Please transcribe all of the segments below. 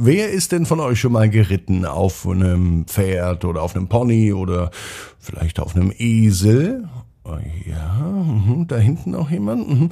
Wer ist denn von euch schon mal geritten auf einem Pferd oder auf einem Pony oder vielleicht auf einem Esel? Oh ja, mhm, da hinten noch jemand. Mhm.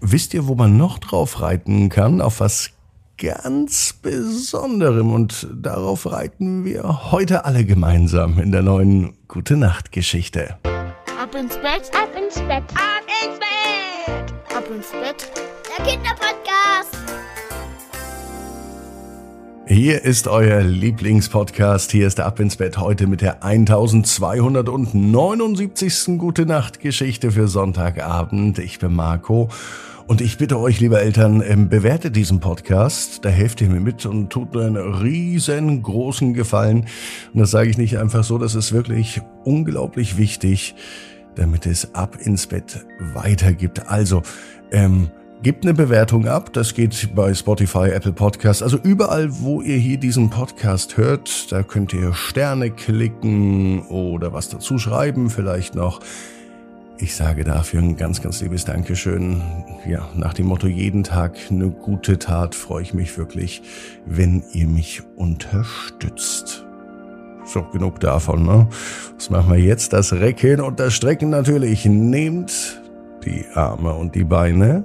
Wisst ihr, wo man noch drauf reiten kann? Auf was ganz Besonderem und darauf reiten wir heute alle gemeinsam in der neuen Gute Nacht Geschichte. Ab ins Bett, ab ins Bett, ab ins Bett, ab ins Bett. Der Kinderpodcast. Hier ist euer Lieblingspodcast. Hier ist der Ab ins Bett heute mit der 1279. Gute Nacht Geschichte für Sonntagabend. Ich bin Marco. Und ich bitte euch, liebe Eltern, ähm, bewertet diesen Podcast. Da helft ihr mir mit und tut mir einen riesengroßen Gefallen. Und das sage ich nicht einfach so, das ist wirklich unglaublich wichtig, damit es ab ins Bett weitergibt. Also, ähm, Gebt eine Bewertung ab, das geht bei Spotify, Apple Podcasts, also überall, wo ihr hier diesen Podcast hört, da könnt ihr Sterne klicken oder was dazu schreiben vielleicht noch. Ich sage dafür ein ganz, ganz liebes Dankeschön. Ja, nach dem Motto jeden Tag eine gute Tat freue ich mich wirklich, wenn ihr mich unterstützt. So, genug davon, ne? Was machen wir jetzt? Das Recken und das Strecken natürlich. Nehmt die Arme und die Beine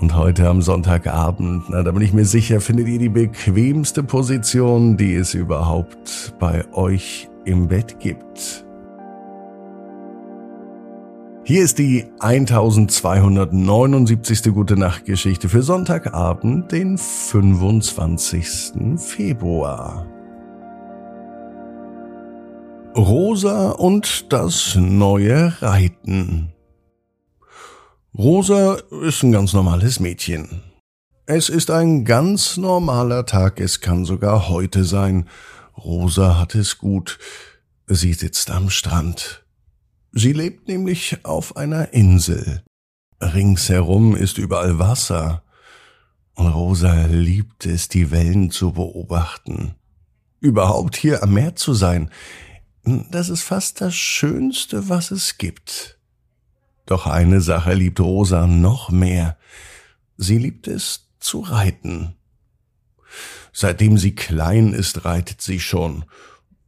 Und heute am Sonntagabend, na, da bin ich mir sicher, findet ihr die bequemste Position, die es überhaupt bei euch im Bett gibt. Hier ist die 1279. Gute Nacht Geschichte für Sonntagabend, den 25. Februar. Rosa und das neue Reiten. Rosa ist ein ganz normales Mädchen. Es ist ein ganz normaler Tag, es kann sogar heute sein. Rosa hat es gut. Sie sitzt am Strand. Sie lebt nämlich auf einer Insel. Ringsherum ist überall Wasser. Und Rosa liebt es, die Wellen zu beobachten. Überhaupt hier am Meer zu sein, das ist fast das Schönste, was es gibt. Doch eine Sache liebt Rosa noch mehr. Sie liebt es zu reiten. Seitdem sie klein ist, reitet sie schon.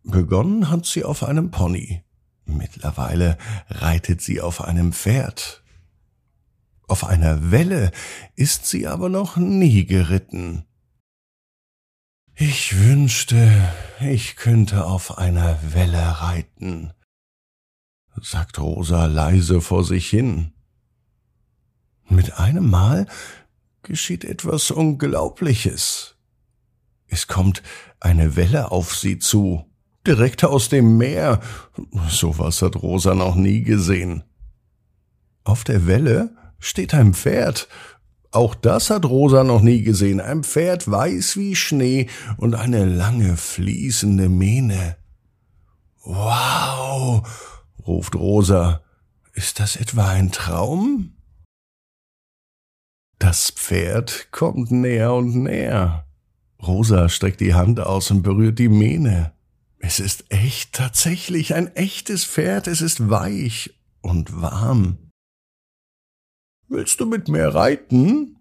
Begonnen hat sie auf einem Pony. Mittlerweile reitet sie auf einem Pferd. Auf einer Welle ist sie aber noch nie geritten. Ich wünschte, ich könnte auf einer Welle reiten, sagt Rosa leise vor sich hin. Mit einem Mal geschieht etwas Unglaubliches. Es kommt eine Welle auf sie zu, direkt aus dem Meer. So was hat Rosa noch nie gesehen. Auf der Welle steht ein Pferd. Auch das hat Rosa noch nie gesehen. Ein Pferd weiß wie Schnee und eine lange fließende Mähne. Wow! Ruft Rosa. Ist das etwa ein Traum? Das Pferd kommt näher und näher. Rosa streckt die Hand aus und berührt die Mähne. Es ist echt, tatsächlich ein echtes Pferd, es ist weich und warm. Willst du mit mir reiten?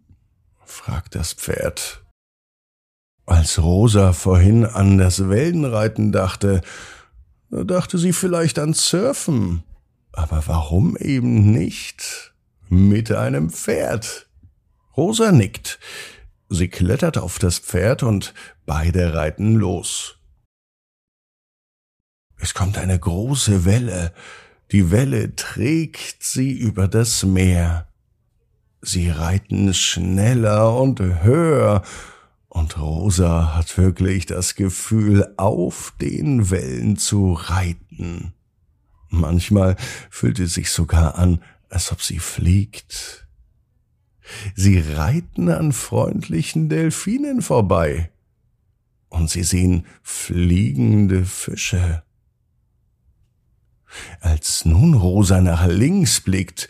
fragt das Pferd. Als Rosa vorhin an das Wellenreiten dachte, da dachte sie vielleicht an Surfen. Aber warum eben nicht? Mit einem Pferd. Rosa nickt. Sie klettert auf das Pferd und beide reiten los. Es kommt eine große Welle. Die Welle trägt sie über das Meer. Sie reiten schneller und höher und Rosa hat wirklich das Gefühl, auf den Wellen zu reiten. Manchmal fühlt es sich sogar an, als ob sie fliegt. Sie reiten an freundlichen Delfinen vorbei. Und sie sehen fliegende Fische. Als nun Rosa nach links blickt,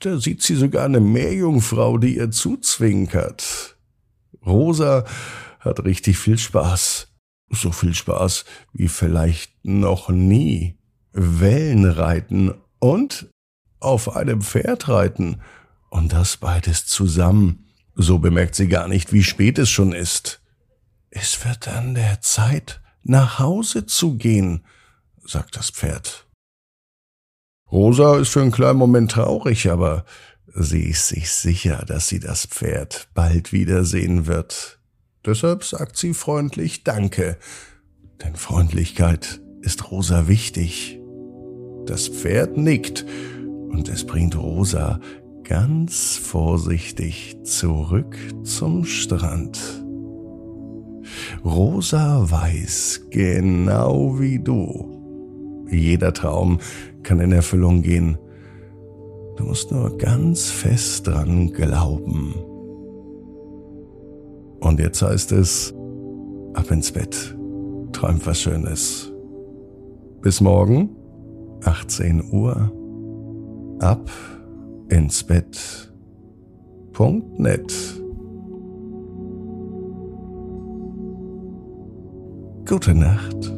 da sieht sie sogar eine Meerjungfrau, die ihr zuzwinkert. Rosa hat richtig viel Spaß. So viel Spaß wie vielleicht noch nie. Wellenreiten und auf einem Pferd reiten. Und das beides zusammen. So bemerkt sie gar nicht, wie spät es schon ist. Es wird an der Zeit, nach Hause zu gehen, sagt das Pferd. Rosa ist für einen kleinen Moment traurig, aber sie ist sich sicher, dass sie das Pferd bald wiedersehen wird. Deshalb sagt sie freundlich Danke, denn Freundlichkeit ist Rosa wichtig. Das Pferd nickt und es bringt Rosa ganz vorsichtig zurück zum Strand. Rosa weiß genau wie du. Jeder Traum kann in Erfüllung gehen. Du musst nur ganz fest dran glauben. Und jetzt heißt es, ab ins Bett, träumt was Schönes. Bis morgen, 18 Uhr, ab ins Bett. Punkt net. Gute Nacht.